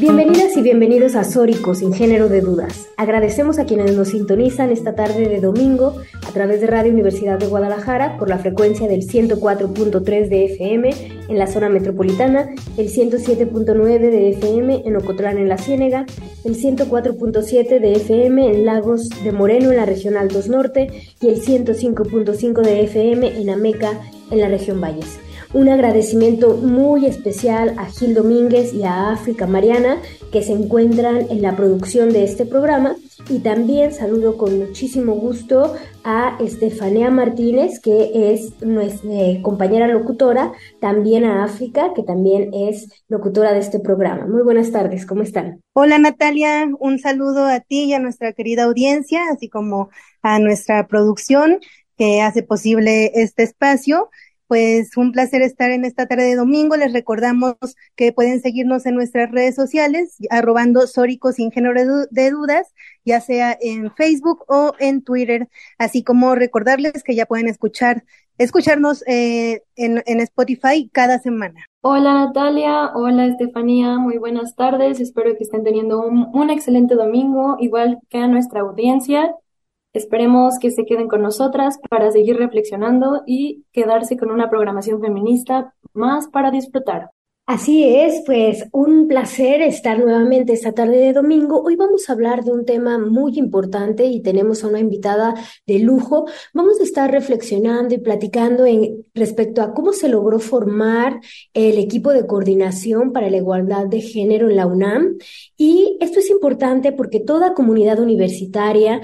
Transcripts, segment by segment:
Bienvenidas y bienvenidos a Sórico sin género de dudas. Agradecemos a quienes nos sintonizan esta tarde de domingo a través de Radio Universidad de Guadalajara por la frecuencia del 104.3 de FM en la zona metropolitana, el 107.9 de FM en Ocotlán en la Ciénega, el 104.7 de FM en Lagos de Moreno en la región Altos Norte y el 105.5 de FM en Ameca en la región Valles. Un agradecimiento muy especial a Gil Domínguez y a África Mariana que se encuentran en la producción de este programa y también saludo con muchísimo gusto a Estefanía Martínez que es nuestra eh, compañera locutora, también a África que también es locutora de este programa. Muy buenas tardes, ¿cómo están? Hola Natalia, un saludo a ti y a nuestra querida audiencia, así como a nuestra producción que hace posible este espacio pues un placer estar en esta tarde de domingo. Les recordamos que pueden seguirnos en nuestras redes sociales, arrobando Sórico sin género de dudas, ya sea en Facebook o en Twitter, así como recordarles que ya pueden escuchar, escucharnos eh, en, en Spotify cada semana. Hola Natalia, hola Estefanía, muy buenas tardes. Espero que estén teniendo un, un excelente domingo, igual que a nuestra audiencia. Esperemos que se queden con nosotras para seguir reflexionando y quedarse con una programación feminista más para disfrutar. Así es, pues un placer estar nuevamente esta tarde de domingo. Hoy vamos a hablar de un tema muy importante y tenemos a una invitada de lujo. Vamos a estar reflexionando y platicando en respecto a cómo se logró formar el equipo de coordinación para la igualdad de género en la UNAM. Y esto es importante porque toda comunidad universitaria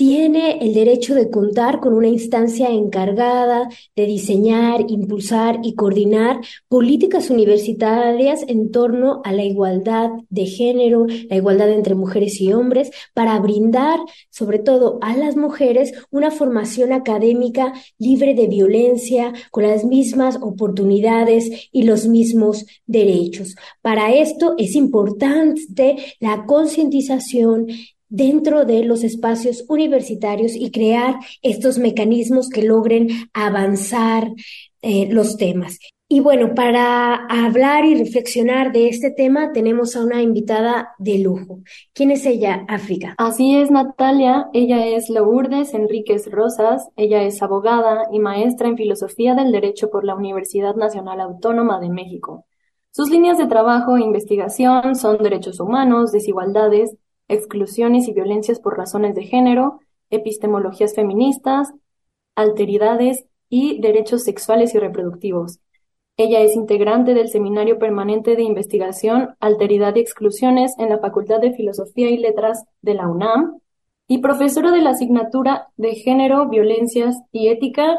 tiene el derecho de contar con una instancia encargada de diseñar, impulsar y coordinar políticas universitarias en torno a la igualdad de género, la igualdad entre mujeres y hombres, para brindar, sobre todo a las mujeres, una formación académica libre de violencia, con las mismas oportunidades y los mismos derechos. Para esto es importante la concientización dentro de los espacios universitarios y crear estos mecanismos que logren avanzar eh, los temas. Y bueno, para hablar y reflexionar de este tema tenemos a una invitada de lujo. ¿Quién es ella, África? Así es, Natalia. Ella es Lourdes Enríquez Rosas. Ella es abogada y maestra en Filosofía del Derecho por la Universidad Nacional Autónoma de México. Sus líneas de trabajo e investigación son derechos humanos, desigualdades, exclusiones y violencias por razones de género, epistemologías feministas, alteridades y derechos sexuales y reproductivos. Ella es integrante del Seminario Permanente de Investigación, Alteridad y Exclusiones en la Facultad de Filosofía y Letras de la UNAM y profesora de la asignatura de Género, Violencias y Ética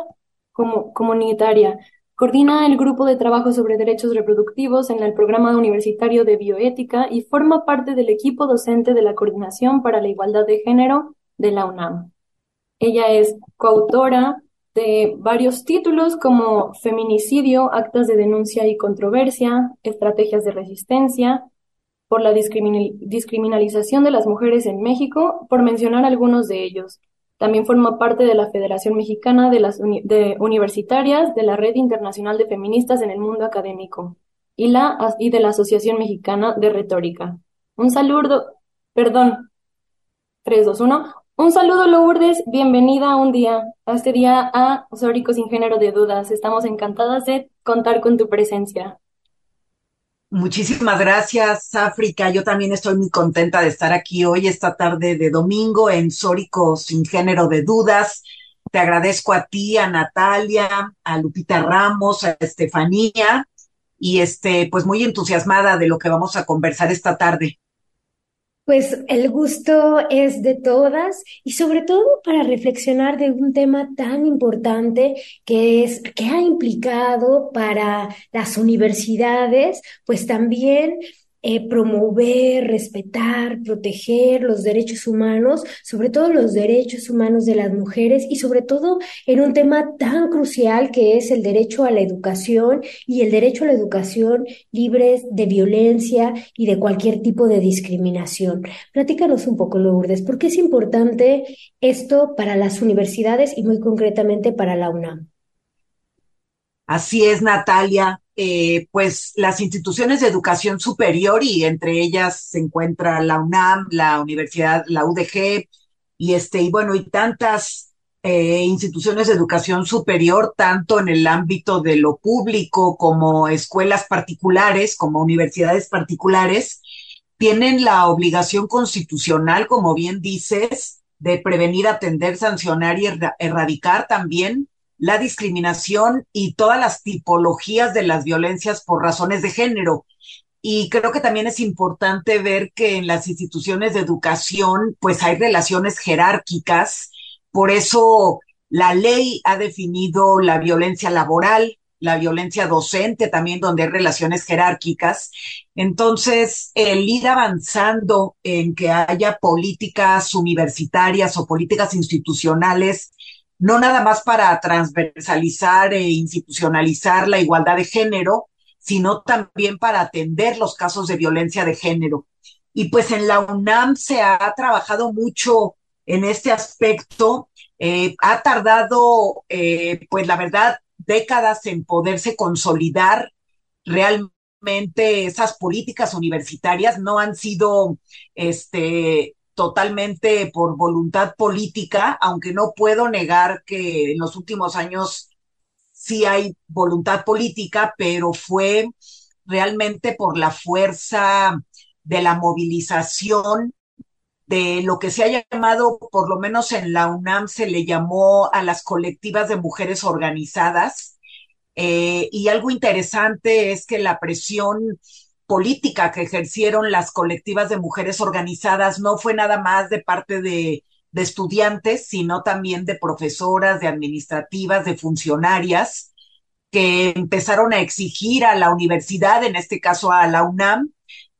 comunitaria Coordina el grupo de trabajo sobre derechos reproductivos en el programa universitario de bioética y forma parte del equipo docente de la Coordinación para la Igualdad de Género de la UNAM. Ella es coautora de varios títulos como Feminicidio, Actas de Denuncia y Controversia, Estrategias de Resistencia, por la discriminalización de las mujeres en México, por mencionar algunos de ellos. También forma parte de la Federación Mexicana de las Universitarias, de la Red Internacional de Feministas en el Mundo Académico y, la, de la Asociación Mexicana de Retórica. Un saludo, perdón, 3, 2, 1. Un saludo, Lourdes. Bienvenida un día, a este día a Sórico sin género de dudas. Estamos encantadas de contar con tu presencia. Muchísimas gracias, África. Yo también estoy muy contenta de estar aquí hoy, esta tarde de domingo, en Sórico sin género de dudas. Te agradezco a ti, a Natalia, a Lupita Ramos, a Estefanía, y este, pues muy entusiasmada de lo que vamos a conversar esta tarde. Pues el gusto es de todas y sobre todo para reflexionar de un tema tan importante que es que ha implicado para las universidades, pues también eh, promover, respetar, proteger los derechos humanos, sobre todo los derechos humanos de las mujeres y sobre todo en un tema tan crucial que es el derecho a la educación y el derecho a la educación libre de violencia y de cualquier tipo de discriminación. Platícanos un poco, Lourdes, ¿por qué es importante esto para las universidades y muy concretamente para la UNAM? Así es, Natalia. Eh, pues las instituciones de educación superior y entre ellas se encuentra la UNAM, la Universidad, la UDG y este y bueno y tantas eh, instituciones de educación superior tanto en el ámbito de lo público como escuelas particulares como universidades particulares tienen la obligación constitucional como bien dices de prevenir, atender, sancionar y erradicar también la discriminación y todas las tipologías de las violencias por razones de género. Y creo que también es importante ver que en las instituciones de educación pues hay relaciones jerárquicas. Por eso la ley ha definido la violencia laboral, la violencia docente también, donde hay relaciones jerárquicas. Entonces, el ir avanzando en que haya políticas universitarias o políticas institucionales no nada más para transversalizar e institucionalizar la igualdad de género, sino también para atender los casos de violencia de género. Y pues en la UNAM se ha trabajado mucho en este aspecto. Eh, ha tardado, eh, pues la verdad, décadas en poderse consolidar realmente esas políticas universitarias. No han sido, este, totalmente por voluntad política, aunque no puedo negar que en los últimos años sí hay voluntad política, pero fue realmente por la fuerza de la movilización de lo que se ha llamado, por lo menos en la UNAM se le llamó a las colectivas de mujeres organizadas. Eh, y algo interesante es que la presión política que ejercieron las colectivas de mujeres organizadas no fue nada más de parte de, estudiantes, sino también de profesoras, de administrativas, de funcionarias, que empezaron a exigir a la universidad, en este caso a la UNAM,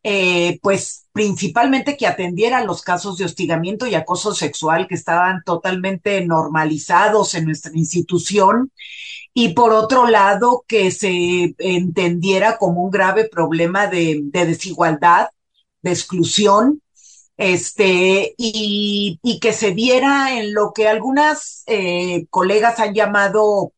eh, pues principalmente que atendiera los casos de hostigamiento y acoso sexual que estaban totalmente normalizados en nuestra institución y por otro lado que se entendiera como un grave problema de, desigualdad, de exclusión, este, y, que se viera en lo que algunas eh, colegas han llamado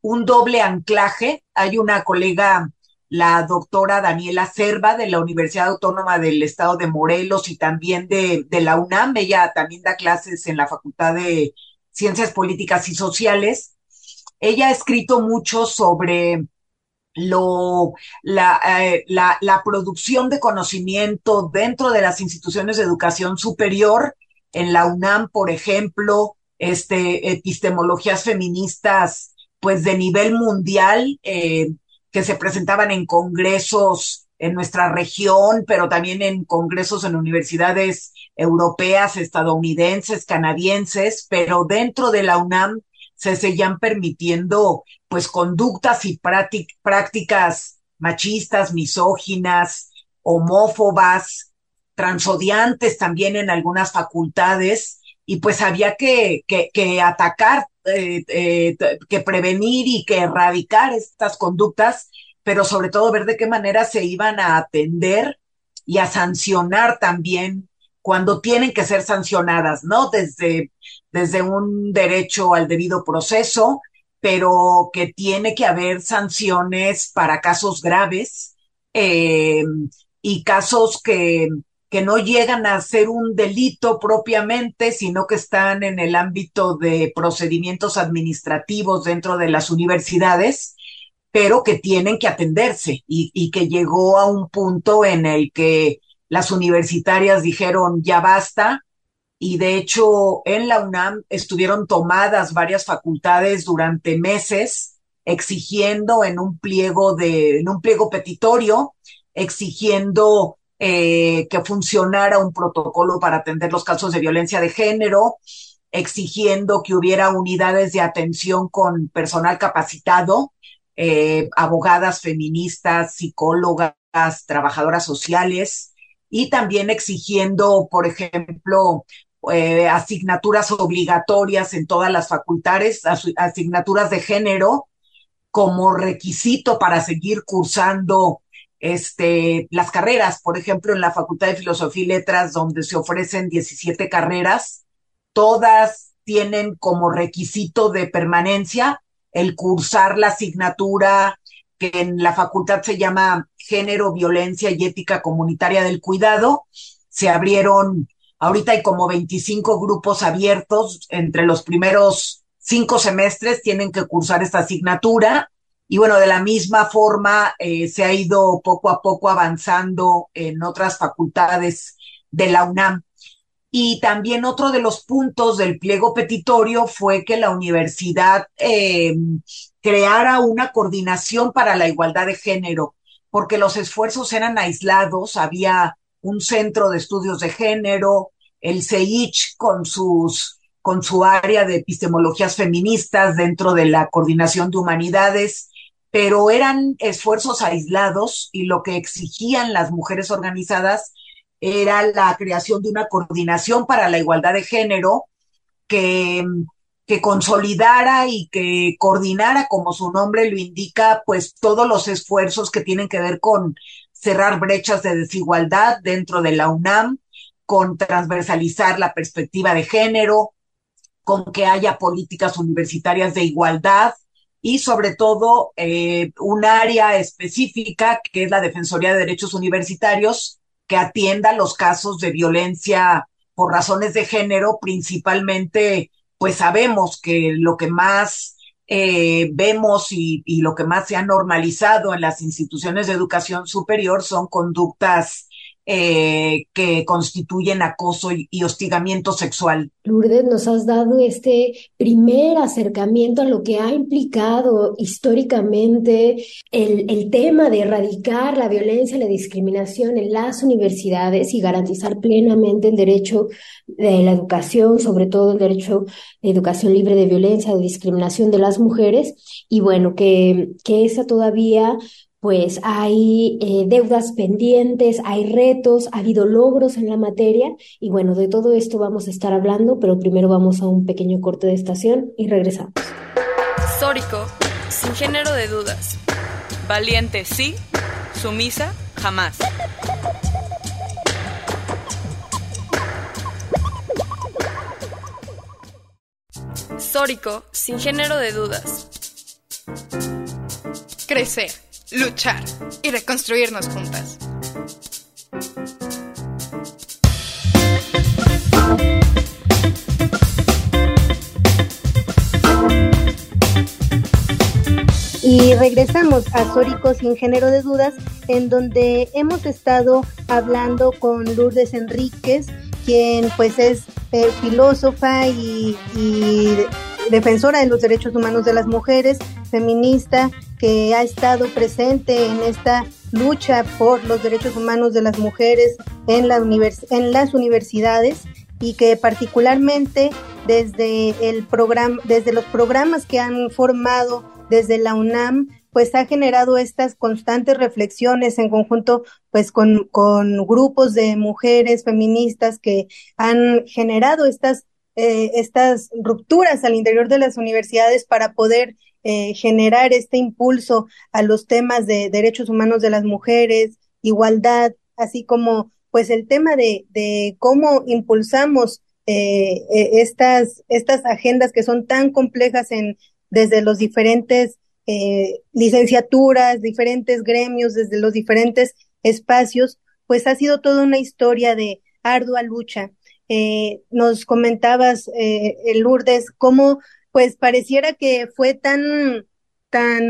un doble anclaje. Hay una colega, la doctora Daniela Cerva de la Universidad Autónoma del Estado de Morelos y también de, de la UNAM, ella también da clases en la Facultad de Ciencias Políticas y Sociales ella ha escrito mucho sobre lo, la, eh, la, la, producción de conocimiento dentro de las instituciones de educación superior, en la UNAM, por ejemplo, este, epistemologías feministas, pues de nivel mundial, eh, que se presentaban en congresos en nuestra región, pero también en congresos en universidades europeas, estadounidenses, canadienses, pero dentro de la UNAM se seguían permitiendo pues conductas y prácticas machistas, misóginas, homófobas, transodiantes también en algunas facultades, y pues había que, que, atacar, eh, eh, que prevenir y que erradicar estas conductas, pero sobre todo ver de qué manera se iban a atender y a sancionar también cuando tienen que ser sancionadas, ¿no? Desde, desde un derecho al debido proceso, pero que tiene que haber sanciones para casos graves eh, y casos que, que no llegan a ser un delito propiamente, sino que están en el ámbito de procedimientos administrativos dentro de las universidades, pero que tienen que atenderse. Y que llegó a un punto en el que las universitarias dijeron ya basta y de hecho en la UNAM estuvieron tomadas varias facultades durante meses exigiendo en un pliego de en un pliego petitorio exigiendo eh, que funcionara un protocolo para atender los casos de violencia de género, exigiendo que hubiera unidades de atención con personal capacitado, eh, abogadas feministas, psicólogas, trabajadoras sociales y también exigiendo, por ejemplo, eh, asignaturas obligatorias en todas las facultades, asignaturas de género como requisito para seguir cursando este, las carreras. Por ejemplo, en la Facultad de Filosofía y Letras, donde se ofrecen 17 carreras, todas tienen como requisito de permanencia el cursar la asignatura que en la facultad se llama Género, Violencia y Ética Comunitaria del Cuidado. Se abrieron Ahorita hay como 25 grupos abiertos entre los primeros cinco semestres, tienen que cursar esta asignatura. Y bueno, de la misma forma eh, se ha ido poco a poco avanzando en otras facultades de la UNAM. Y también otro de los puntos del pliego petitorio fue que la universidad eh, creara una coordinación para la igualdad de género, porque los esfuerzos eran aislados, había un centro de estudios de género, el CEICH con sus con su área de epistemologías feministas dentro de la coordinación de humanidades, pero eran esfuerzos aislados y lo que exigían las mujeres organizadas era la creación de una coordinación para la igualdad de género que, que consolidara y que coordinara, como su nombre lo indica, pues todos los esfuerzos que tienen que ver con cerrar brechas de desigualdad dentro de la UNAM, con transversalizar la perspectiva de género, con que haya políticas universitarias de igualdad y sobre todo eh, un área específica que es la Defensoría de Derechos Universitarios que atienda los casos de violencia por razones de género, principalmente, pues sabemos que lo que más eh, vemos y, y, lo que más se ha normalizado en las instituciones de educación superior son conductas eh, que constituyen acoso y, hostigamiento sexual. Lourdes, nos has dado este primer acercamiento a lo que ha implicado históricamente el, el tema de erradicar la violencia y la discriminación en las universidades y garantizar plenamente el derecho de la educación, sobre todo el derecho de educación libre de violencia, de discriminación de las mujeres, y bueno, que, que esa todavía pues hay eh, deudas pendientes, hay retos, ha habido logros en la materia y bueno, de todo esto vamos a estar hablando, pero primero vamos a un pequeño corte de estación y regresamos. Sórico, sin género de dudas. Valiente sí, sumisa jamás. Sórico, sin género de dudas. Crecer luchar y reconstruirnos juntas. Y regresamos a Sórico sin género de dudas, en donde hemos estado hablando con Lourdes Enríquez, quien pues es eh, filósofa y, y defensora de los derechos humanos de las mujeres, feminista, que ha estado presente en esta lucha por los derechos humanos de las mujeres en, la en las universidades y que particularmente desde el desde los programas que han formado desde la UNAM, pues ha generado estas constantes reflexiones en conjunto pues con, con grupos de mujeres feministas que han generado estas, eh, estas rupturas al interior de las universidades para poder eh, generar este impulso a los temas de derechos humanos de las mujeres, igualdad, así como pues el tema de, cómo impulsamos eh, e, estas, estas agendas que son tan complejas en, desde los diferentes eh, licenciaturas, diferentes gremios, desde los diferentes espacios, pues ha sido toda una historia de ardua lucha. Eh, nos comentabas, eh, Lourdes, cómo pues pareciera que fue tan, tan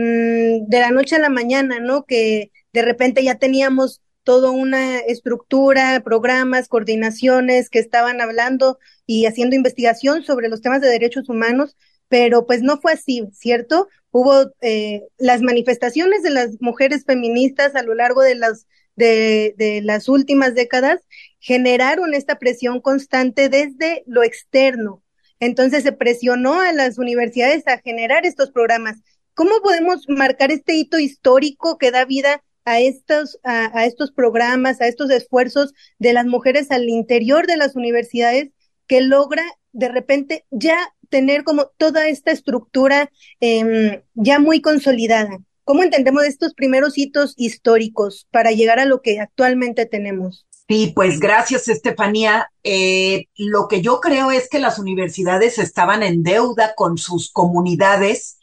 de la noche a la mañana, ¿no? Que de repente ya teníamos toda una estructura, programas, coordinaciones que estaban hablando y haciendo investigación sobre los temas de derechos humanos, pero pues no fue así, ¿cierto? Hubo eh, las manifestaciones de las mujeres feministas a lo largo de las, de, de las últimas décadas generaron esta presión constante desde lo externo, entonces se presionó a las universidades a generar estos programas. ¿Cómo podemos marcar este hito histórico que da vida a estos, a, a estos programas, a estos esfuerzos de las mujeres al interior de las universidades que logra de repente ya tener como toda esta estructura eh, ya muy consolidada. ¿Cómo entendemos estos primeros hitos históricos para llegar a lo que actualmente tenemos? Sí, pues gracias, Estefanía. Eh, lo que yo creo es que las universidades estaban en deuda con sus comunidades.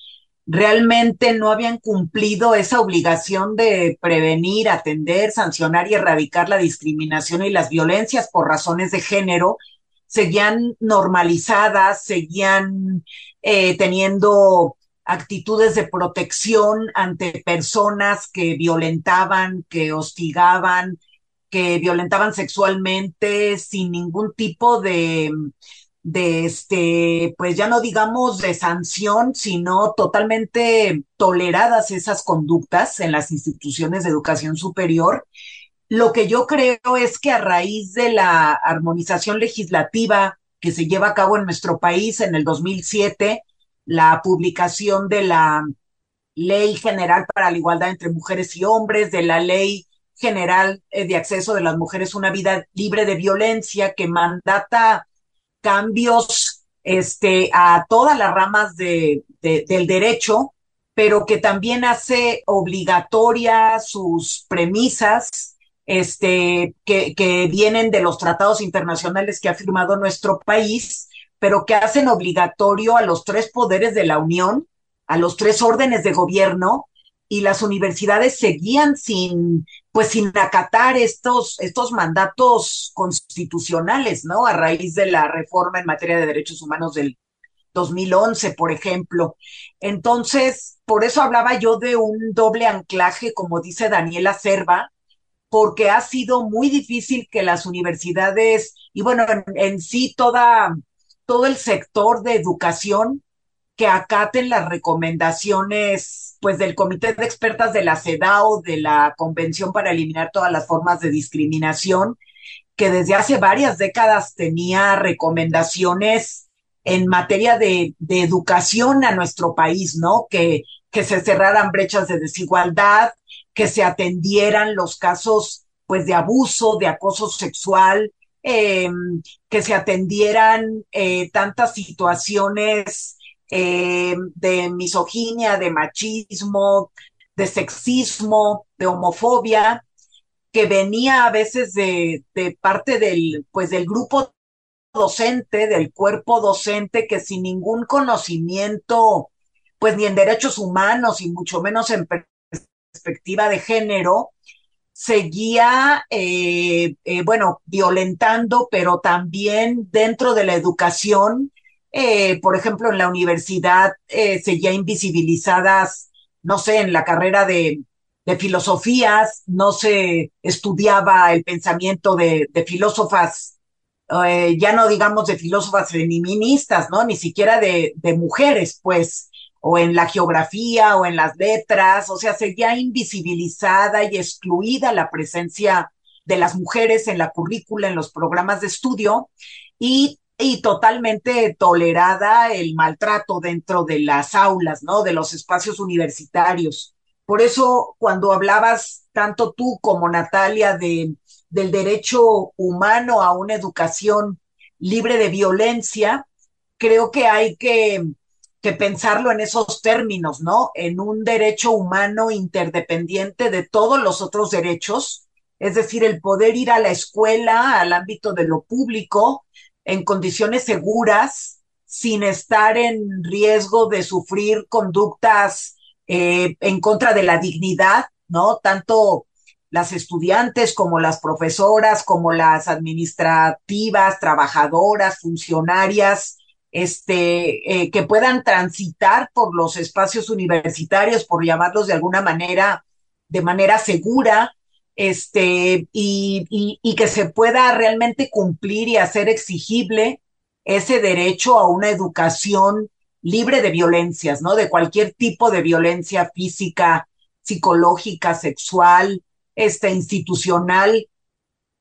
Realmente no habían cumplido esa obligación de prevenir, atender, sancionar y erradicar la discriminación y las violencias por razones de género seguían normalizadas, seguían eh, teniendo actitudes de protección ante personas que violentaban, que hostigaban, que violentaban sexualmente sin ningún tipo de, de este, pues ya no digamos de sanción, sino totalmente toleradas esas conductas en las instituciones de educación superior. Lo que yo creo es que a raíz de la armonización legislativa que se lleva a cabo en nuestro país en el 2007, la publicación de la Ley General para la Igualdad entre Mujeres y Hombres, de la Ley General eh, de Acceso de las Mujeres una Vida Libre de Violencia, que mandata cambios este, a todas las ramas de, del derecho, pero que también hace obligatoria sus premisas este, que, que vienen de los tratados internacionales que ha firmado nuestro país, pero que hacen obligatorio a los tres poderes de la Unión, a los tres órdenes de gobierno, y las universidades seguían sin, pues sin acatar estos, estos mandatos constitucionales, ¿no? A raíz de la reforma en materia de derechos humanos del 2011, por ejemplo. Entonces, por eso hablaba yo de un doble anclaje, como dice Daniela Serva, porque ha sido muy difícil que las universidades y bueno, en, en, sí toda, todo el sector de educación que acaten las recomendaciones pues del Comité de Expertas de la CEDAW, de la Convención para eliminar todas las formas de discriminación, que desde hace varias décadas tenía recomendaciones en materia de, de educación a nuestro país, ¿no? Que, que se cerraran brechas de desigualdad, que se atendieran los casos pues de abuso, de acoso sexual, eh, que se atendieran eh, tantas situaciones eh, de misoginia, de machismo, de sexismo, de homofobia, que venía a veces de, de parte del, pues del grupo docente, del cuerpo docente, que sin ningún conocimiento, pues ni en derechos humanos y mucho menos en perspectiva de género, seguía, eh, eh, bueno, violentando, pero también dentro de la educación, eh, por ejemplo, en la universidad eh, seguía invisibilizadas, no sé, en la carrera de, filosofías, no se estudiaba el pensamiento de, filósofas, eh, ya no digamos de filósofas feministas, ¿no? Ni siquiera de, de mujeres, pues o en la geografía o en las letras, o sea, seguía invisibilizada y excluida la presencia de las mujeres en la currícula, en los programas de estudio y, y totalmente tolerada el maltrato dentro de las aulas, ¿no? De los espacios universitarios. Por eso, cuando hablabas tanto tú como Natalia de, del derecho humano a una educación libre de violencia, creo que hay que que pensarlo en esos términos, ¿no? En un derecho humano interdependiente de todos los otros derechos, es decir, el poder ir a la escuela, al ámbito de lo público, en condiciones seguras, sin estar en riesgo de sufrir conductas eh, en contra de la dignidad, ¿no? Tanto las estudiantes como las profesoras, como las administrativas, trabajadoras, funcionarias, este, eh, que puedan transitar por los espacios universitarios, por llamarlos de alguna manera, de manera segura, este, y, y, que se pueda realmente cumplir y hacer exigible ese derecho a una educación libre de violencias, ¿no? De cualquier tipo de violencia física, psicológica, sexual, este, institucional,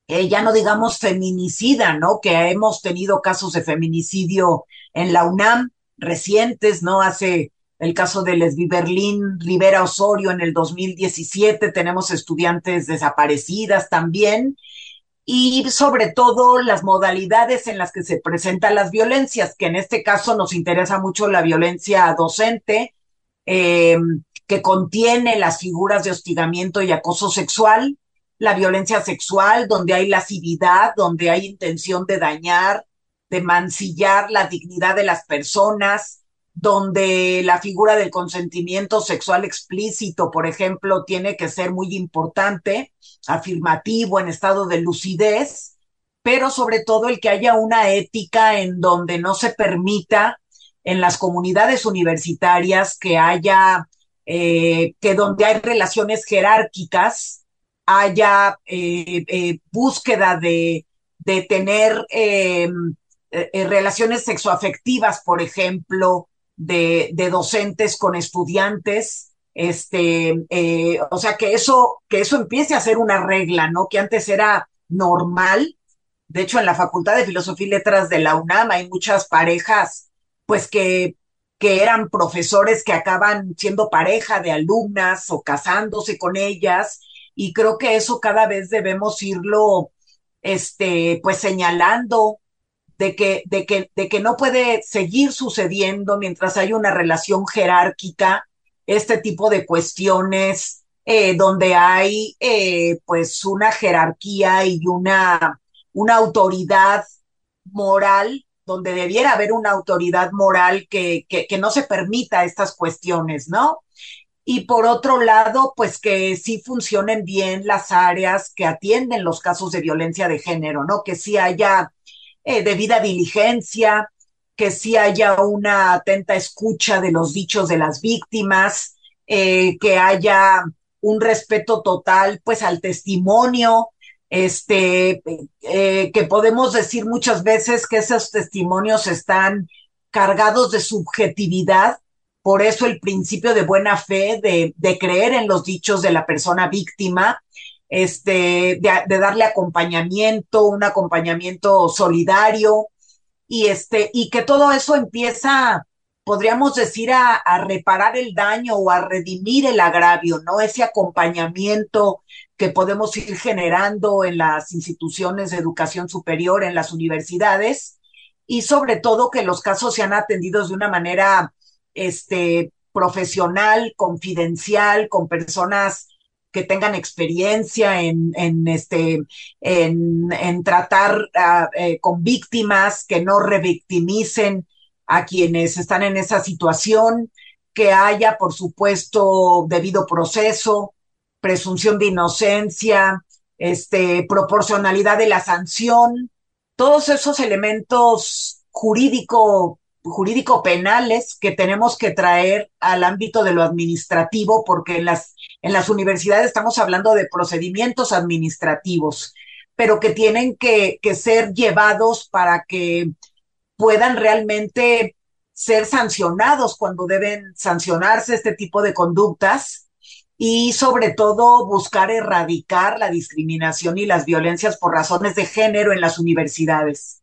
eh, ya no digamos feminicida, ¿no? Que hemos tenido casos de feminicidio en la UNAM recientes, ¿no? Hace el caso de Lesbi Berlín, Rivera Osorio en el 2017, tenemos estudiantes desaparecidas también, y sobre todo las modalidades en las que se presentan las violencias, que en este caso nos interesa mucho la violencia docente, eh, que contiene las figuras de hostigamiento y acoso sexual, la violencia sexual, donde hay lascividad, donde hay intención de dañar, de mancillar la dignidad de las personas, donde la figura del consentimiento sexual explícito, por ejemplo, tiene que ser muy importante, afirmativo, en estado de lucidez, pero sobre todo el que haya una ética en donde no se permita en las comunidades universitarias que haya, eh, que donde hay relaciones jerárquicas, haya eh, eh, búsqueda de, de tener em, relaciones sexoafectivas, por ejemplo, de, de, docentes con estudiantes, este, o sea, que eso, que eso empiece a ser una regla, ¿no? Que antes era normal. De hecho, en la Facultad de Filosofía y Letras de la UNAM hay muchas parejas, pues que que eran profesores que acaban siendo pareja de alumnas o casándose con ellas y creo que eso cada vez debemos irlo, este, pues señalando de que, de que, de que no puede seguir sucediendo mientras hay una relación jerárquica, este tipo de cuestiones eh, donde hay eh, pues una jerarquía y una, una autoridad moral, donde debiera haber una autoridad moral que, que, que no se permita estas cuestiones, ¿no? y por otro lado, pues que sí funcionen bien las áreas que atienden los casos de violencia de género, ¿no? Que sí haya eh, debida diligencia, que sí haya una atenta escucha de los dichos de las víctimas, eh, que haya un respeto total, pues, al testimonio, este, eh, que podemos decir muchas veces que esos testimonios están cargados de subjetividad. Por eso el principio de buena fe, de, de creer en los dichos de la persona víctima, este, de, darle acompañamiento, un acompañamiento solidario, y este, y que todo eso empieza, podríamos decir, a, a, reparar el daño o a redimir el agravio, ¿no? Ese acompañamiento que podemos ir generando en las instituciones de educación superior, en las universidades, y sobre todo que los casos sean atendidos de una manera este, profesional, confidencial, con personas que tengan experiencia en, en este, en, en tratar eh, con víctimas, que no revictimicen a quienes están en esa situación, que haya, por supuesto, debido proceso, presunción de inocencia, este, proporcionalidad de la sanción, todos esos elementos jurídico jurídico penales que tenemos que traer al ámbito de lo administrativo, porque en las, en las universidades estamos hablando de procedimientos administrativos, pero que tienen que, ser llevados para que puedan realmente ser sancionados cuando deben sancionarse este tipo de conductas y sobre todo buscar erradicar la discriminación y las violencias por razones de género en las universidades.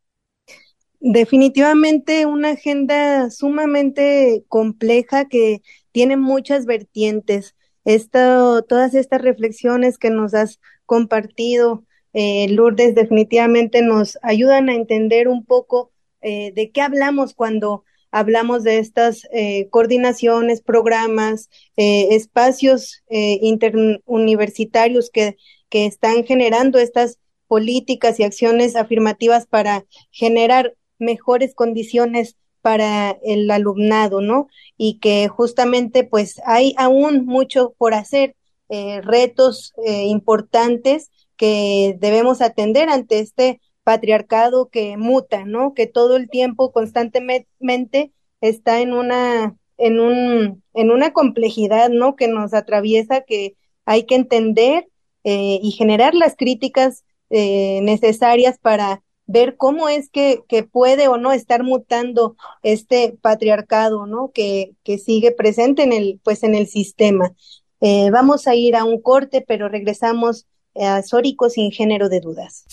Definitivamente una agenda sumamente compleja que tiene muchas vertientes. Esto, todas estas reflexiones que nos has compartido, eh, Lourdes, definitivamente nos ayudan a entender un poco eh, de qué hablamos cuando hablamos de estas eh, coordinaciones, programas, eh, espacios interuniversitarios que, que están generando estas políticas y acciones afirmativas para generar mejores condiciones para el alumnado, ¿no? Y que justamente pues hay aún mucho por hacer, eh, retos eh, importantes que debemos atender ante este patriarcado que muta, ¿no? Que todo el tiempo constantemente está en una en un en una complejidad, ¿no? Que nos atraviesa que hay que entender eh, y generar las críticas eh, necesarias para ver cómo es que, que, puede o no estar mutando este patriarcado, ¿no? Que, que sigue presente en el, pues en el sistema. Eh, vamos a ir a un corte, pero regresamos a Sórico sin género de dudas.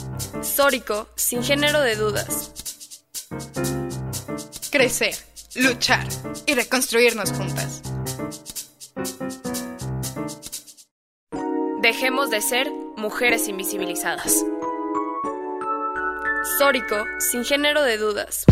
Sórico sin género de dudas. Crecer, luchar y reconstruirnos juntas. Dejemos de ser mujeres invisibilizadas. Sórico, sin género de dudas.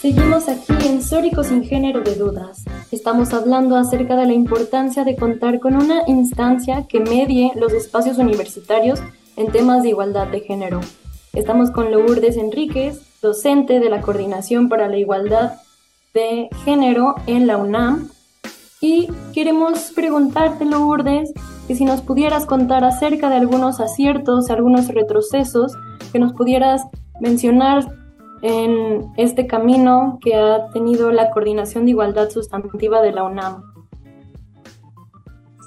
Seguimos aquí en Sórico sin género de dudas. Estamos hablando acerca de la importancia de contar con una instancia que medie los espacios universitarios en temas de igualdad de género. Estamos con Lourdes Enríquez, docente de la Coordinación para la Igualdad de Género en la UNAM. Y queremos preguntarte, Lourdes, que si nos pudieras contar acerca de algunos aciertos, algunos retrocesos, que nos pudieras mencionar en este camino que ha tenido la Coordinación de Igualdad Sustantiva de la UNAM.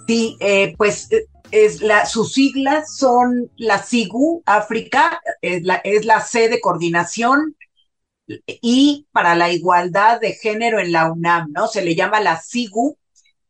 Sí, eh, pues eh, es la, sus siglas son la SIGU África, es la, es la C de coordinación y para la igualdad de género en la UNAM, ¿no? Se le llama la SIGU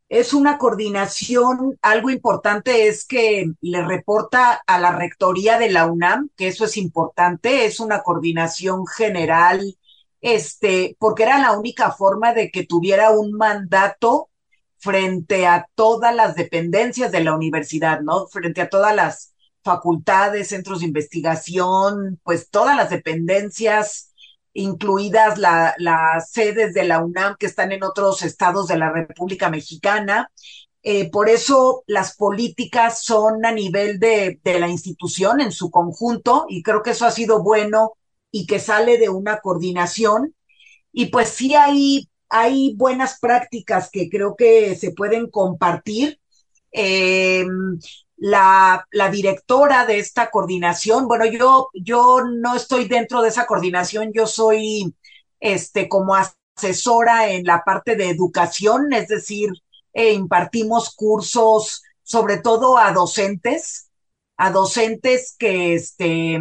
es una coordinación, algo importante es que le reporta a la rectoría de la UNAM, que eso es importante, es una coordinación general, este, porque era la única forma de que tuviera un mandato frente a todas las dependencias de la universidad, ¿no? Frente a todas las facultades, centros de investigación, pues todas las dependencias incluidas las sedes de la UNAM que están en otros estados de la República Mexicana. Eh, por eso las políticas son a nivel de, de, la institución en su conjunto y creo que eso ha sido bueno y que sale de una coordinación. Y pues sí hay, hay buenas prácticas que creo que se pueden compartir. Eh, la, la, directora de esta coordinación, bueno, yo, yo no estoy dentro de esa coordinación, yo soy este como asesora en la parte de educación, es decir, eh, impartimos cursos sobre todo a docentes, a docentes que este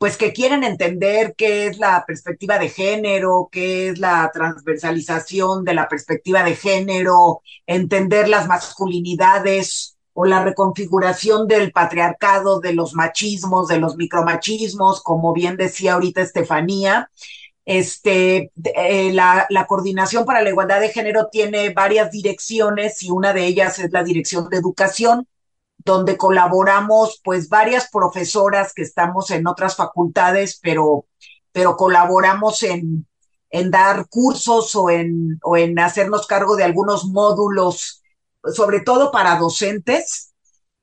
pues que quieren entender qué es la perspectiva de género, qué es la transversalización de la perspectiva de género, entender las masculinidades, o la reconfiguración del patriarcado, de los machismos, de los micromachismos, como bien decía ahorita Estefanía. Este, eh, la, la, coordinación para la igualdad de género tiene varias direcciones y una de ellas es la dirección de educación, donde colaboramos pues varias profesoras que estamos en otras facultades, pero, pero colaboramos en, en dar cursos o en, o en hacernos cargo de algunos módulos sobre todo para docentes,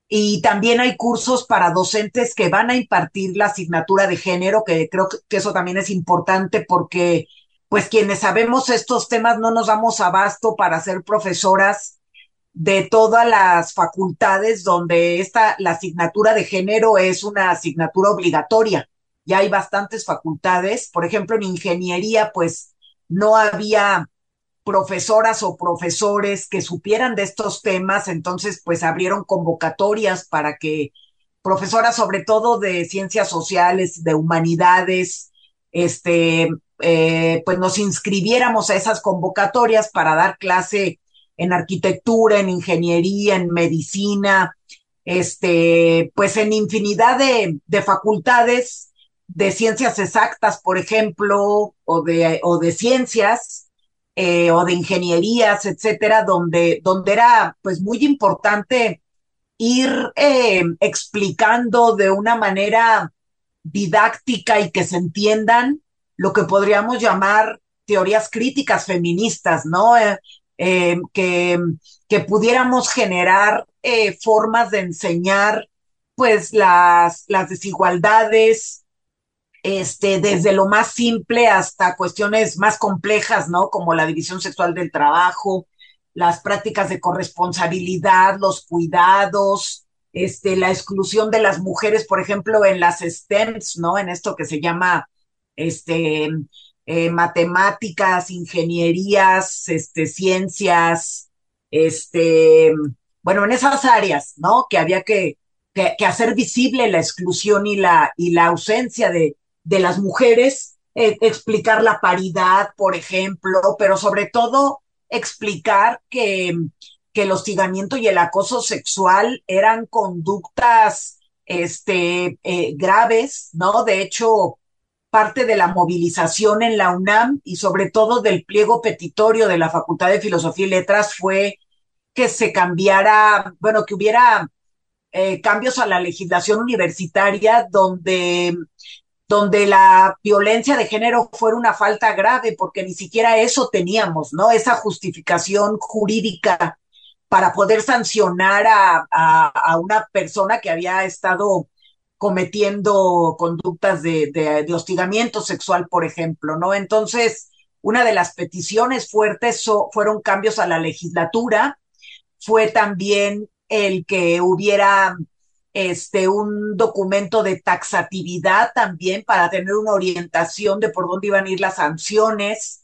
y también hay cursos para docentes que van a impartir la asignatura de género, que creo que eso también es importante porque pues quienes sabemos estos temas no nos damos abasto para ser profesoras de todas las facultades donde esta, la asignatura de género es una asignatura obligatoria. Ya hay bastantes facultades, por ejemplo, en ingeniería, pues no había profesoras o profesores que supieran de estos temas, entonces pues abrieron convocatorias para que profesoras sobre todo de ciencias sociales, de humanidades, este, eh, pues nos inscribiéramos a esas convocatorias para dar clase en arquitectura, en ingeniería, en medicina, este, pues en infinidad de, de facultades de ciencias exactas, por ejemplo, o de, o de ciencias, eh, o de ingenierías, etcétera, donde, donde era pues muy importante ir eh, explicando de una manera didáctica y que se entiendan lo que podríamos llamar teorías críticas feministas, ¿no? Eh, eh que, que, pudiéramos generar eh, formas de enseñar pues las, las desigualdades, este, desde lo más simple hasta cuestiones más complejas, ¿no? Como la división sexual del trabajo, las prácticas de corresponsabilidad, los cuidados, este, la exclusión de las mujeres, por ejemplo, en las STEMs, ¿no? En esto que se llama, este, eh, matemáticas, ingenierías, este, ciencias, este, bueno, en esas áreas, ¿no? Que había que, que, que hacer visible la exclusión y la, y la ausencia de, de las mujeres, eh, explicar la paridad, por ejemplo, pero sobre todo explicar que, que el hostigamiento y el acoso sexual eran conductas este, eh, graves, ¿no? De hecho, parte de la movilización en la UNAM y sobre todo del pliego petitorio de la Facultad de Filosofía y Letras fue que se cambiara, bueno, que hubiera eh, cambios a la legislación universitaria donde, donde la violencia de género fuera una falta grave, porque ni siquiera eso teníamos, ¿no? Esa justificación jurídica para poder sancionar a, a, a una persona que había estado cometiendo conductas de, de, de, hostigamiento sexual, por ejemplo, ¿no? Entonces, una de las peticiones fuertes fueron cambios a la legislatura, fue también el que hubiera este un documento de taxatividad también para tener una orientación de por dónde iban a ir las sanciones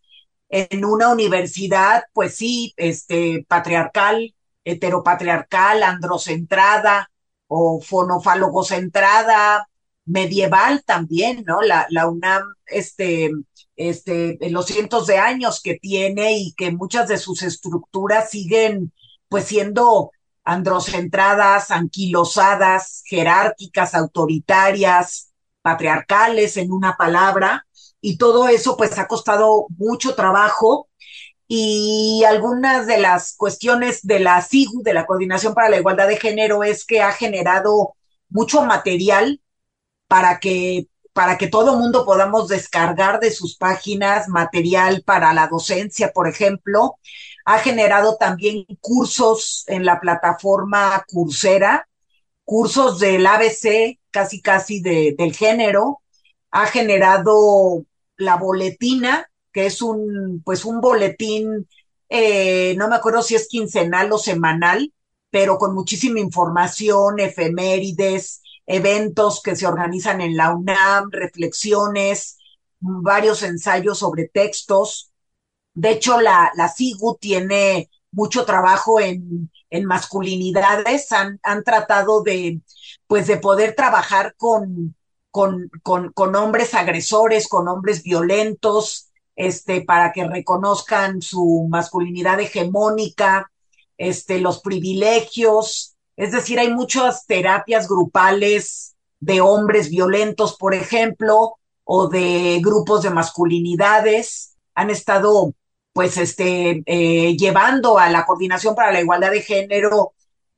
en una universidad, pues sí, este patriarcal, heteropatriarcal, androcentrada, o fonofalogocentrada, medieval también, ¿no? La, la UNAM, este, este, los cientos de años que tiene y que muchas de sus estructuras siguen, pues, siendo androcentradas, anquilosadas, jerárquicas, autoritarias, patriarcales, en una palabra, y todo eso, pues, ha costado mucho trabajo y algunas de las cuestiones de la SIGU, de la Coordinación para la Igualdad de Género, es que ha generado mucho material para que para que todo mundo podamos descargar de sus páginas material para la docencia, por ejemplo. Ha generado también cursos en la plataforma Coursera, cursos del ABC, casi casi de, del género. Ha generado la boletina, que es un, pues un boletín, eh, no me acuerdo si es quincenal o semanal, pero con muchísima información, efemérides, eventos que se organizan en la UNAM, reflexiones, varios ensayos sobre textos. De hecho, la, la SIGU tiene mucho trabajo en, en masculinidades, han, han, tratado de, pues, de poder trabajar con, con, con, con hombres agresores, con hombres violentos, este, para que reconozcan su masculinidad hegemónica, este, los privilegios, es decir, hay muchas terapias grupales de hombres violentos, por ejemplo, o de grupos de masculinidades, han estado pues este eh, llevando a la coordinación para la igualdad de género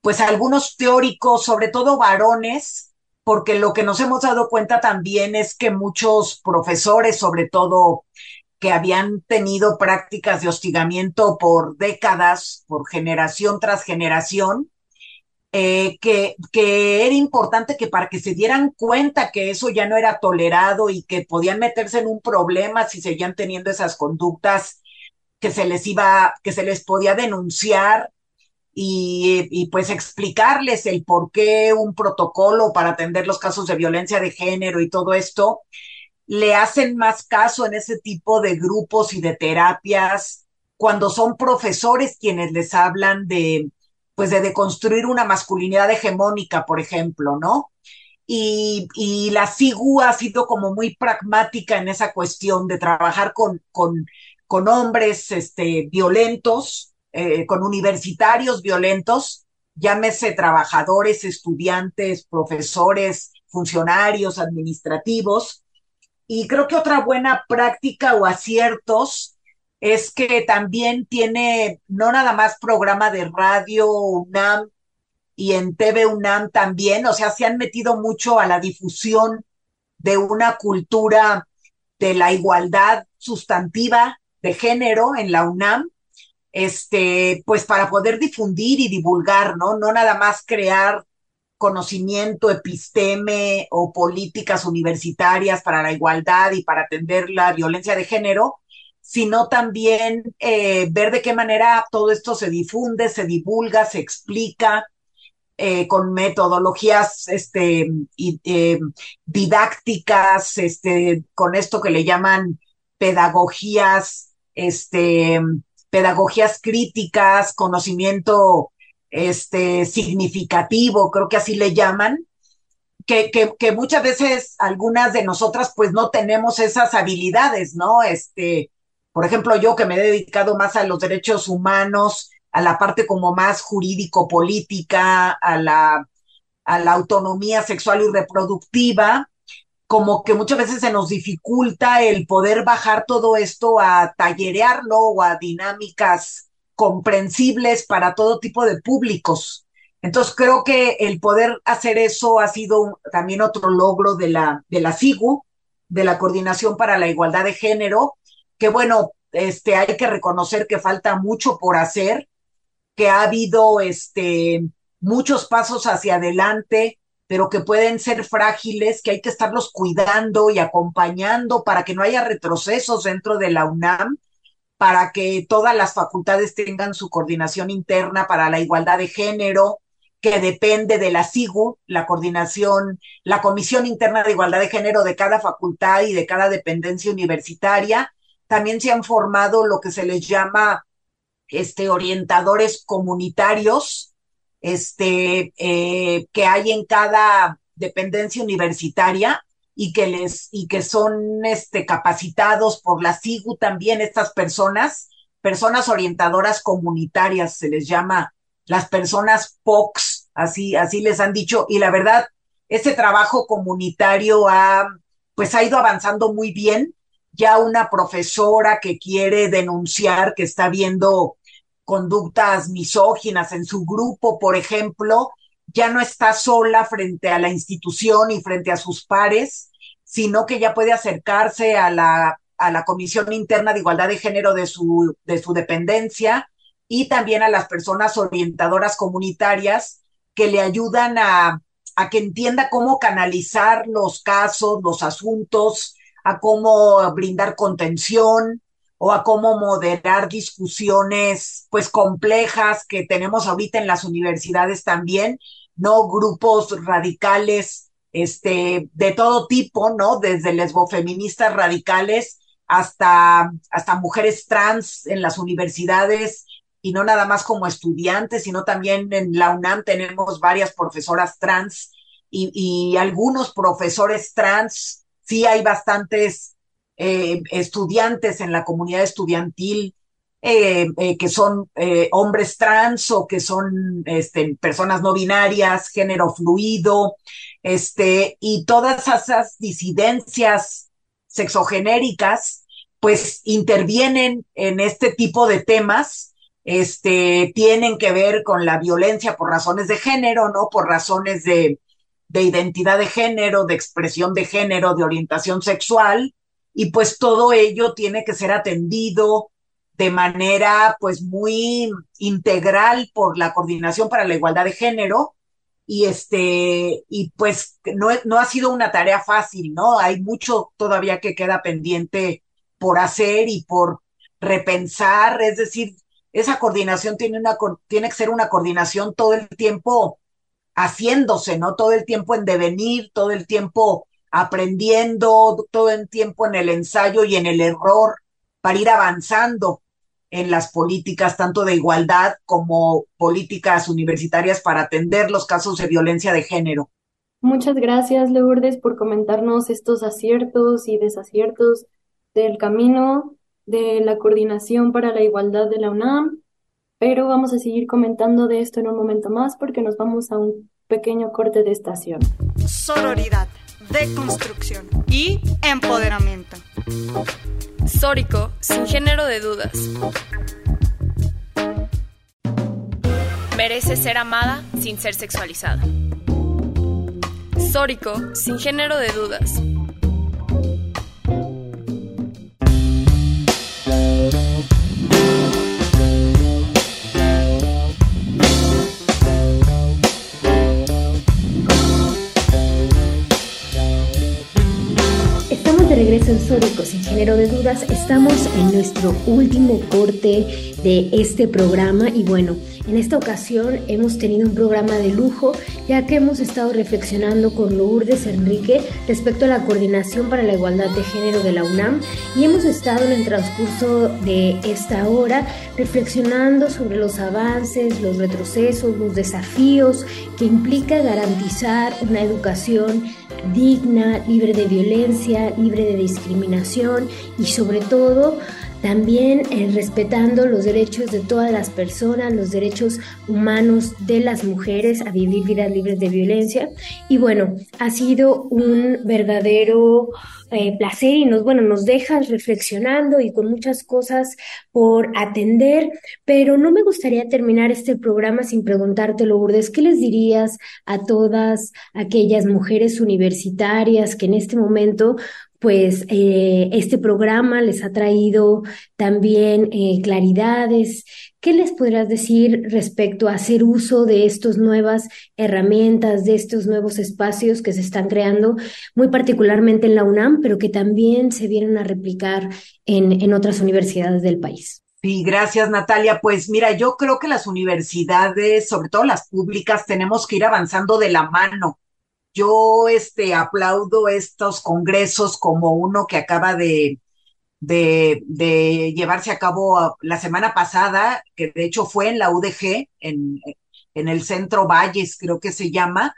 pues algunos teóricos, sobre todo varones, porque lo que nos hemos dado cuenta también es que muchos profesores, sobre todo que habían tenido prácticas de hostigamiento por décadas, por generación tras generación, eh, que, que, era importante que para que se dieran cuenta que eso ya no era tolerado y que podían meterse en un problema si seguían teniendo esas conductas que se les iba, que se les podía denunciar y, y pues explicarles el por qué un protocolo para atender los casos de violencia de género y todo esto le hacen más caso en ese tipo de grupos y de terapias cuando son profesores quienes les hablan de, pues de deconstruir una masculinidad hegemónica, por ejemplo, ¿no? Y, y la SIGU ha sido como muy pragmática en esa cuestión de trabajar con, con, con hombres este, violentos, eh, con universitarios violentos, llámese trabajadores, estudiantes, profesores, funcionarios administrativos, y creo que otra buena práctica o aciertos es que también tiene no nada más programa de radio UNAM y en TV UNAM también, o sea, se han metido mucho a la difusión de una cultura de la igualdad sustantiva de género en la UNAM, este, pues para poder difundir y divulgar, ¿no? No nada más crear conocimiento, episteme o políticas universitarias para la igualdad y para atender la violencia de género, sino también eh, ver de qué manera todo esto se difunde, se divulga, se explica eh, con metodologías este, y, eh, didácticas, este, con esto que le llaman pedagogías, este, pedagogías críticas, conocimiento este, significativo, creo que así le llaman, que, que, que, muchas veces algunas de nosotras pues no tenemos esas habilidades, ¿no? Este, por ejemplo, yo que me he dedicado más a los derechos humanos, a la parte como más jurídico-política, a la, a la autonomía sexual y reproductiva, como que muchas veces se nos dificulta el poder bajar todo esto a tallerearlo o a dinámicas comprensibles para todo tipo de públicos. Entonces creo que el poder hacer eso ha sido también otro logro de la, de la SIGU, de la Coordinación para la Igualdad de Género, que bueno, este, hay que reconocer que falta mucho por hacer, que ha habido este, muchos pasos hacia adelante, pero que pueden ser frágiles, que hay que estarlos cuidando y acompañando para que no haya retrocesos dentro de la UNAM, para que todas las facultades tengan su coordinación interna para la igualdad de género, que depende de la SIGU, la coordinación, la Comisión Interna de Igualdad de Género de cada facultad y de cada dependencia universitaria. También se han formado lo que se les llama este, orientadores comunitarios, este, eh, que hay en cada dependencia universitaria y que les, y que son este, capacitados por la SIGU también estas personas, personas orientadoras comunitarias, se les llama las personas POCs, así, así les han dicho, y la verdad, ese trabajo comunitario ha, pues ha ido avanzando muy bien. Ya una profesora que quiere denunciar que está viendo conductas misóginas en su grupo, por ejemplo, ya no está sola frente a la institución y frente a sus pares, sino que ya puede acercarse a la, a la Comisión Interna de Igualdad de Género de su, de su dependencia y también a las personas orientadoras comunitarias que le ayudan a, a que entienda cómo canalizar los casos, los asuntos, a cómo brindar contención, o a cómo moderar discusiones pues complejas que tenemos ahorita en las universidades también, ¿no? Grupos radicales, este, de todo tipo, ¿no? Desde lesbofeministas radicales hasta, hasta mujeres trans en las universidades y no nada más como estudiantes, sino también en la UNAM tenemos varias profesoras trans y, algunos profesores trans, sí hay bastantes eh, estudiantes en la comunidad estudiantil eh, eh, que son hombres trans o que son este, personas no binarias, género fluido, este, y todas esas disidencias sexogenéricas, pues intervienen en este tipo de temas, este, tienen que ver con la violencia por razones de género, ¿no? Por razones de identidad de género, de expresión de género, de orientación sexual, y pues todo ello tiene que ser atendido de manera pues muy integral por la Coordinación para la Igualdad de Género y este y pues no, no ha sido una tarea fácil, ¿no? Hay mucho todavía que queda pendiente por hacer y por repensar, es decir, esa coordinación tiene una tiene que ser una coordinación todo el tiempo haciéndose, ¿no? Todo el tiempo en devenir, todo el tiempo aprendiendo todo el tiempo en el ensayo y en el error para ir avanzando en las políticas tanto de igualdad como políticas universitarias para atender los casos de violencia de género. Muchas gracias, Lourdes, por comentarnos estos aciertos y desaciertos del camino de la coordinación para la igualdad de la UNAM, pero vamos a seguir comentando de esto en un momento más porque nos vamos a un pequeño corte de estación. Sororidad deconstrucción y empoderamiento. Sórico, sin género de dudas. Merece ser amada sin ser sexualizada. Sórico, sin género de dudas. Regreso en Sórico, sin género de dudas. Estamos en nuestro último corte de este programa y bueno, en esta ocasión hemos tenido un programa de lujo ya que hemos estado reflexionando con Lourdes Enrique respecto a la coordinación para la igualdad de género de la UNAM y hemos estado en el transcurso de esta hora reflexionando sobre los avances, los retrocesos, los desafíos que implica garantizar una educación digna, libre de violencia, libre de discriminación y sobre todo también eh, respetando los derechos de todas las personas, los derechos humanos de las mujeres a vivir vidas libres de violencia. Y bueno, ha sido un verdadero eh, placer y nos, bueno, nos dejas reflexionando y con muchas cosas por atender, pero no me gustaría terminar este programa sin preguntarte, Lourdes, ¿qué les dirías a todas aquellas mujeres universitarias que en este momento pues eh, este programa les ha traído también eh, claridades. ¿Qué les podrás decir respecto a hacer uso de estas nuevas herramientas, de estos nuevos espacios que se están creando, muy particularmente en la UNAM, pero que también se vienen a replicar en, en otras universidades del país? Sí, gracias Natalia. Pues mira, yo creo que las universidades, sobre todo las públicas, tenemos que ir avanzando de la mano yo este, aplaudo estos congresos como uno que acaba de, de, llevarse a cabo la semana pasada, que de hecho fue en la UDG, en, en el Centro Valles, creo que se llama,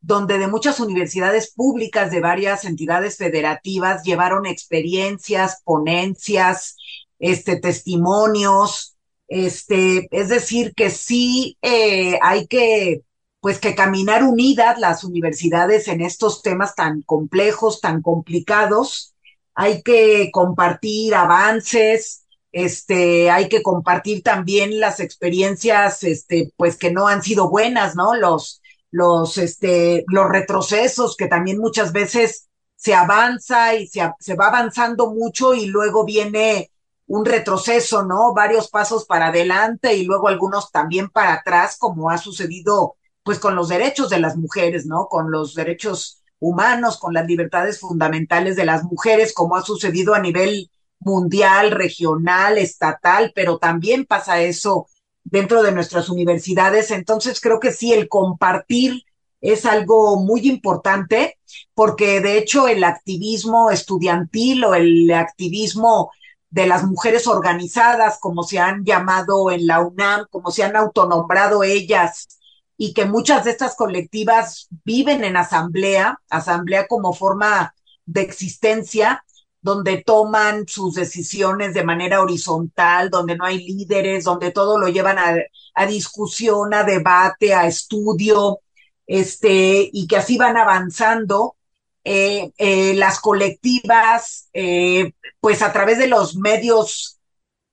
donde de muchas universidades públicas de varias entidades federativas llevaron experiencias, ponencias, este, testimonios, este, es decir, que sí eh, hay que pues que caminar unidas las universidades en estos temas tan complejos, tan complicados. Hay que compartir avances, este, hay que compartir también las experiencias, este, pues que no han sido buenas, ¿no? Los, los, este, los retrocesos que también muchas veces se avanza y se, se va avanzando mucho y luego viene un retroceso, ¿no? Varios pasos para adelante y luego algunos también para atrás, como ha sucedido pues con los derechos de las mujeres, ¿no? Con los derechos humanos, con las libertades fundamentales de las mujeres, como ha sucedido a nivel mundial, regional, estatal, pero también pasa eso dentro de nuestras universidades. Entonces creo que sí, el compartir es algo muy importante porque de hecho el activismo estudiantil o el activismo de las mujeres organizadas, como se han llamado en la UNAM, como se han autonombrado ellas, y que muchas de estas colectivas viven en asamblea, asamblea como forma de existencia, donde toman sus decisiones de manera horizontal, donde no hay líderes, donde todo lo llevan a, discusión, a debate, a estudio, este, y que así van avanzando. Eh, eh, las colectivas, eh, pues a través de los medios,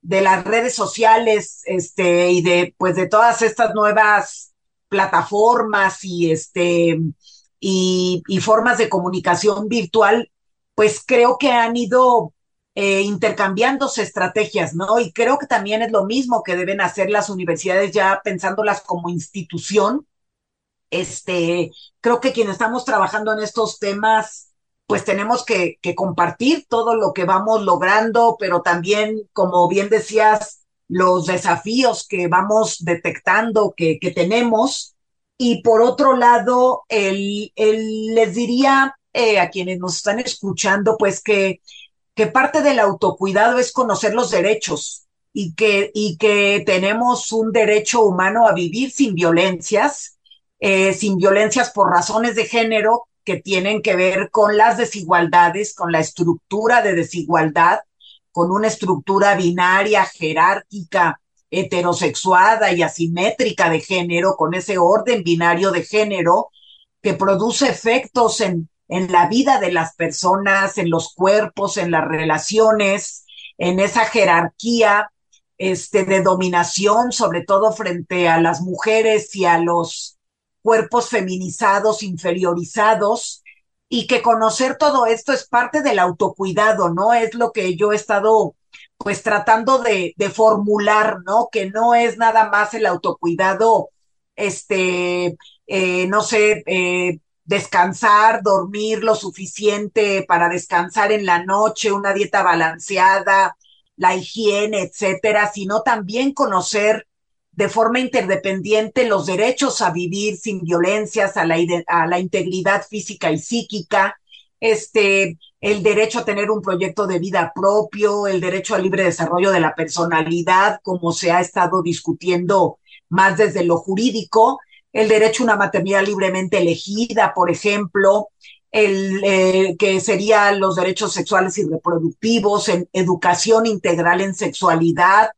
de las redes sociales, este, y de, pues de todas estas nuevas plataformas y este y, formas de comunicación virtual, pues creo que han ido eh, intercambiándose estrategias, ¿no? Y creo que también es lo mismo que deben hacer las universidades ya pensándolas como institución. Este, creo que quienes estamos trabajando en estos temas, pues tenemos que compartir todo lo que vamos logrando, pero también, como bien decías, los desafíos que vamos detectando que, que tenemos. Y por otro lado, el, el les diría eh, a quienes nos están escuchando, pues que, que parte del autocuidado es conocer los derechos y que, y que tenemos un derecho humano a vivir sin violencias, eh, sin violencias por razones de género que tienen que ver con las desigualdades, con la estructura de desigualdad con una estructura binaria, jerárquica, heterosexuada y asimétrica de género, con ese orden binario de género que produce efectos en, en la vida de las personas, en los cuerpos, en las relaciones, en esa jerarquía este, de dominación, sobre todo frente a las mujeres y a los cuerpos feminizados, inferiorizados, y que conocer todo esto es parte del autocuidado, ¿no? Es lo que yo he estado pues tratando de, de formular, ¿no? Que no es nada más el autocuidado, este, eh, no sé, eh, descansar, dormir lo suficiente para descansar en la noche, una dieta balanceada, la higiene, etcétera, sino también conocer de forma interdependiente los derechos a vivir sin violencias, a la, a la integridad física y psíquica, este, el derecho a tener un proyecto de vida propio, el derecho al libre desarrollo de la personalidad, como se ha estado discutiendo más desde lo jurídico, el derecho a una maternidad libremente elegida, por ejemplo, el eh, que serían los derechos sexuales y reproductivos, en educación integral en sexualidad,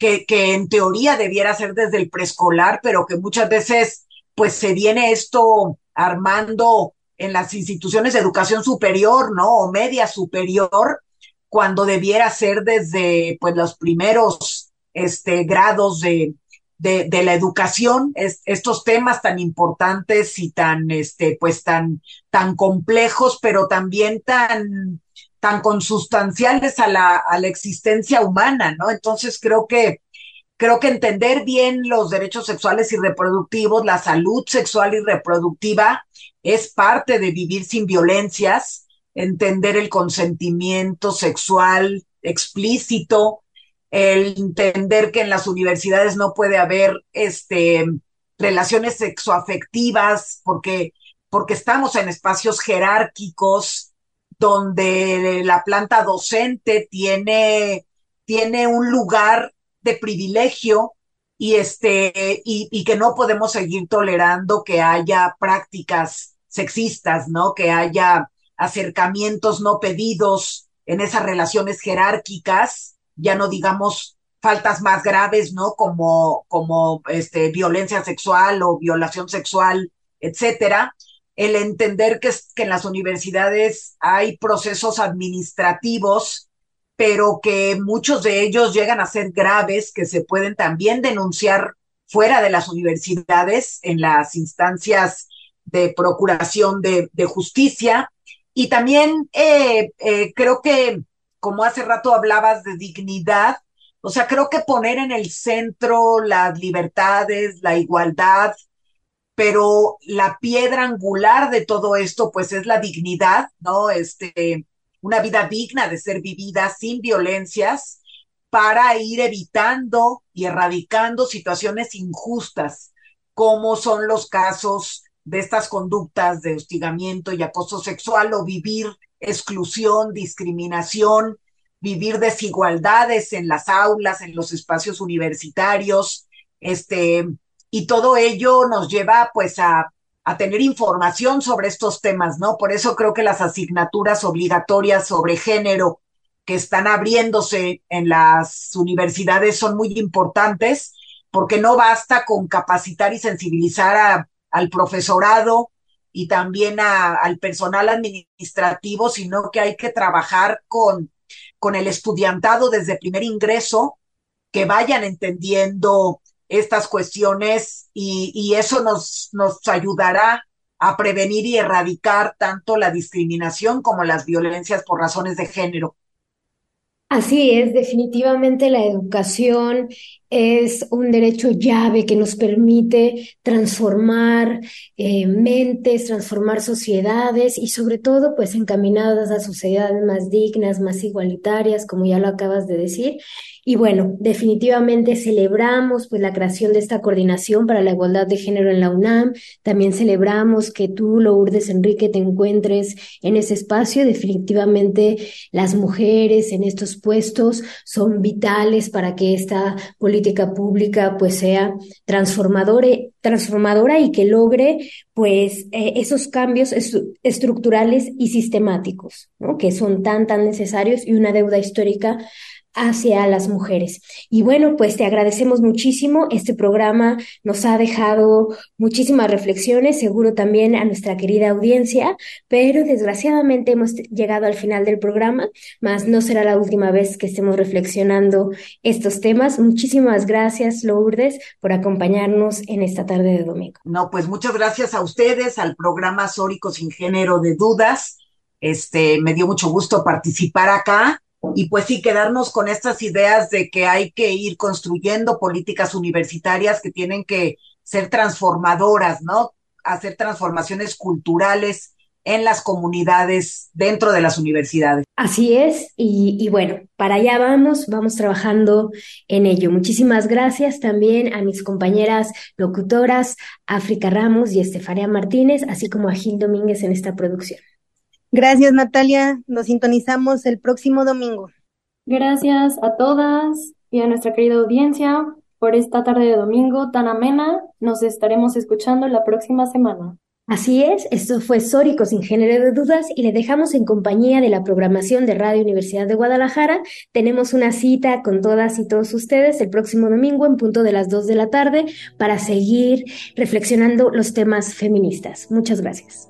que, que en teoría debiera ser desde el preescolar, pero que muchas veces pues se viene esto armando en las instituciones de educación superior, ¿no? O media superior, cuando debiera ser desde pues los primeros este, grados de, de, de la educación, es, estos temas tan importantes y tan, este, pues tan, tan complejos, pero también tan, tan consustanciales a la, a la existencia humana, ¿no? Entonces creo que, creo que entender bien los derechos sexuales y reproductivos, la salud sexual y reproductiva, es parte de vivir sin violencias, entender el consentimiento sexual explícito, el entender que en las universidades no puede haber este, relaciones sexoafectivas porque, porque estamos en espacios jerárquicos donde la planta docente tiene, tiene un lugar de privilegio y este y, y, que no podemos seguir tolerando que haya prácticas sexistas, ¿no? Que haya acercamientos no pedidos en esas relaciones jerárquicas ya no digamos faltas más graves, ¿no? Como, como este, violencia sexual o violación sexual, etcétera. El entender que, que en las universidades hay procesos administrativos, pero que muchos de ellos llegan a ser graves, que se pueden también denunciar fuera de las universidades, en las instancias de procuración de, de justicia. Y también eh, eh, creo que como hace rato hablabas de dignidad, o sea, creo que poner en el centro las libertades, la igualdad, pero la piedra angular de todo esto, pues es la dignidad, ¿no? Este, una vida digna de ser vivida sin violencias para ir evitando y erradicando situaciones injustas, como son los casos de estas conductas de hostigamiento y acoso sexual o vivir exclusión, discriminación, vivir desigualdades en las aulas, en los espacios universitarios, este, y todo ello nos lleva pues a, a tener información sobre estos temas, ¿no? Por eso creo que las asignaturas obligatorias sobre género que están abriéndose en las universidades son muy importantes, porque no basta con capacitar y sensibilizar a, al profesorado y también a, al personal administrativo, sino que hay que trabajar con, con el estudiantado desde primer ingreso, que vayan entendiendo estas cuestiones y, eso nos, nos ayudará a prevenir y erradicar tanto la discriminación como las violencias por razones de género. Así es, definitivamente la educación es un derecho llave que nos permite transformar eh, mentes, transformar sociedades y sobre todo pues encaminadas a sociedades más dignas, más igualitarias, como ya lo acabas de decir. Y bueno, definitivamente celebramos pues la creación de esta coordinación para la igualdad de género en la UNAM. También celebramos que tú, Lourdes Enrique, te encuentres en ese espacio. Definitivamente las mujeres en estos puestos son vitales para que esta política pública pues sea transformadora, transformadora y que logre pues eh, esos cambios estructurales y sistemáticos, que son tan, tan necesarios y una deuda histórica hacia las mujeres. Y bueno, pues te agradecemos muchísimo. Este programa nos ha dejado muchísimas reflexiones, seguro también a nuestra querida audiencia, pero desgraciadamente hemos llegado al final del programa, más no será la última vez que estemos reflexionando estos temas. Muchísimas gracias, Lourdes, por acompañarnos en esta tarde de domingo. No, pues muchas gracias a ustedes, al programa Sórico sin género de dudas. Este, me dio mucho gusto participar acá y pues sí, quedarnos con estas ideas de que hay que ir construyendo políticas universitarias que tienen que ser transformadoras, ¿no? Hacer transformaciones culturales en las comunidades dentro de las universidades. Así es, y, bueno, para allá vamos, vamos trabajando en ello. Muchísimas gracias también a mis compañeras locutoras, África Ramos y Estefania Martínez, así como a Gil Domínguez en esta producción. Gracias, Natalia. Nos sintonizamos el próximo domingo. Gracias a todas y a nuestra querida audiencia por esta tarde de domingo tan amena. Nos estaremos escuchando la próxima semana. Así es, esto fue Sórico sin género de dudas y le dejamos en compañía de la programación de Radio Universidad de Guadalajara. Tenemos una cita con todas y todos ustedes el próximo domingo en punto de las 2 de la tarde para seguir reflexionando los temas feministas. Muchas gracias.